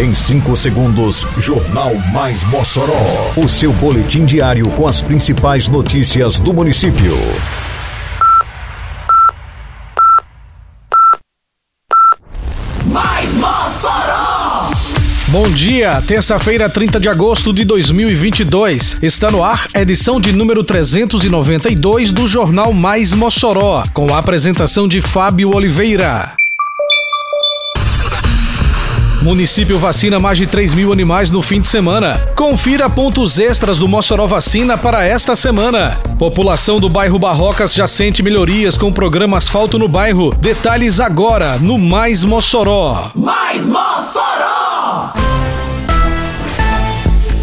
Em 5 segundos, Jornal Mais Mossoró. O seu boletim diário com as principais notícias do município. Mais Mossoró! Bom dia, terça-feira, 30 de agosto de 2022. Está no ar a edição de número 392 do Jornal Mais Mossoró, com a apresentação de Fábio Oliveira. Município vacina mais de 3 mil animais no fim de semana. Confira pontos extras do Mossoró Vacina para esta semana. População do bairro Barrocas já sente melhorias com o programa Asfalto no Bairro. Detalhes agora no Mais Mossoró. Mais Mossoró!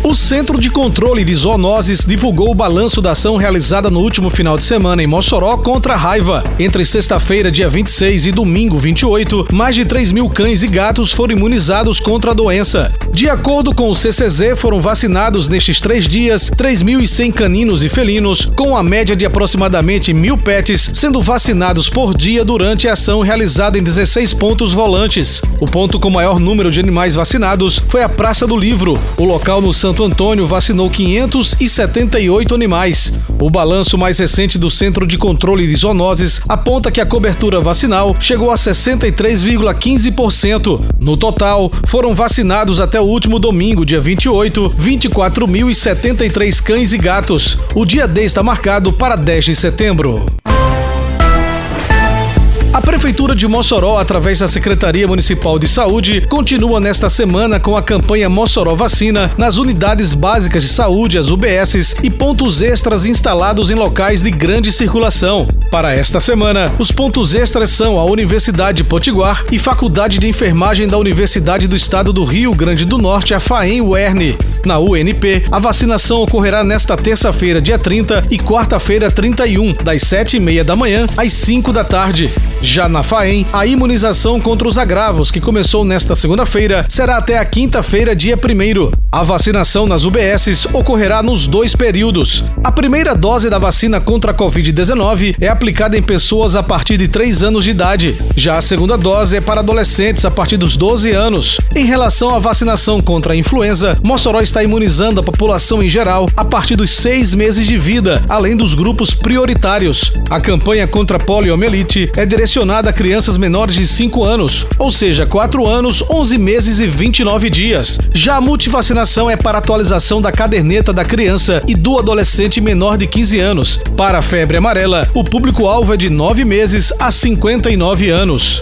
O Centro de Controle de Zoonoses divulgou o balanço da ação realizada no último final de semana em Mossoró contra a raiva. Entre sexta-feira, dia 26 e domingo, 28, mais de 3 mil cães e gatos foram imunizados contra a doença. De acordo com o CCZ, foram vacinados nestes três dias 3.100 caninos e felinos, com a média de aproximadamente mil pets sendo vacinados por dia durante a ação realizada em 16 pontos volantes. O ponto com maior número de animais vacinados foi a Praça do Livro. O local no Santo Antônio vacinou 578 animais. O balanço mais recente do Centro de Controle de Zoonoses aponta que a cobertura vacinal chegou a 63,15%. No total, foram vacinados até o último domingo, dia 28, 24.073 cães e gatos. O dia D está marcado para 10 de setembro. Prefeitura de Mossoró, através da Secretaria Municipal de Saúde, continua nesta semana com a campanha Mossoró Vacina nas unidades básicas de saúde, as UBSs, e pontos extras instalados em locais de grande circulação. Para esta semana, os pontos extras são a Universidade Potiguar e Faculdade de Enfermagem da Universidade do Estado do Rio Grande do Norte, a FAEM UERN. Na UNP, a vacinação ocorrerá nesta terça-feira, dia 30, e quarta-feira, 31, das 7h30 da manhã às 5 da tarde. Já na FAEM, a imunização contra os agravos, que começou nesta segunda-feira, será até a quinta-feira, dia 1. A vacinação nas UBSs ocorrerá nos dois períodos. A primeira dose da vacina contra a Covid-19 é aplicada em pessoas a partir de 3 anos de idade. Já a segunda dose é para adolescentes a partir dos 12 anos. Em relação à vacinação contra a influenza, Mossoró está imunizando a população em geral a partir dos seis meses de vida, além dos grupos prioritários. A campanha contra a poliomielite é direcionada a crianças menores de 5 anos, ou seja, 4 anos, 11 meses e 29 dias. Já a multivacinação é para atualização da caderneta da criança e do adolescente menor de 15 anos. Para a febre amarela, o público-alvo é de 9 meses a 59 anos.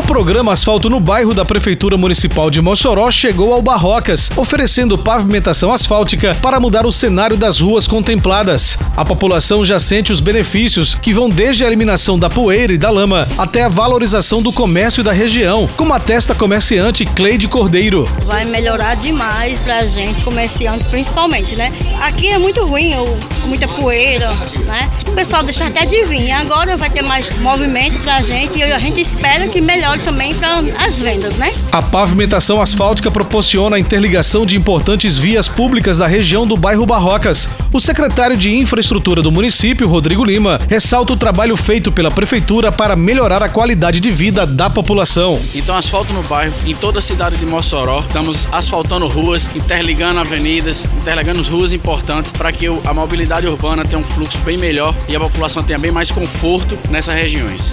O programa Asfalto no Bairro da Prefeitura Municipal de Mossoró chegou ao Barrocas, oferecendo pavimentação asfáltica para mudar o cenário das ruas contempladas. A população já sente os benefícios que vão desde a eliminação da poeira e da lama até a valorização do comércio da região, como atesta a comerciante Cleide Cordeiro. Vai melhorar demais pra gente, comerciante principalmente, né? Aqui é muito ruim, muita poeira, né? O pessoal deixa até de vir. Agora vai ter mais movimento pra gente e a gente espera que melhore melhor também para as vendas, né? A pavimentação asfáltica proporciona a interligação de importantes vias públicas da região do bairro Barrocas. O secretário de Infraestrutura do município, Rodrigo Lima, ressalta o trabalho feito pela prefeitura para melhorar a qualidade de vida da população. Então, asfalto no bairro, em toda a cidade de Mossoró, estamos asfaltando ruas, interligando avenidas, interligando ruas importantes para que a mobilidade urbana tenha um fluxo bem melhor e a população tenha bem mais conforto nessas regiões.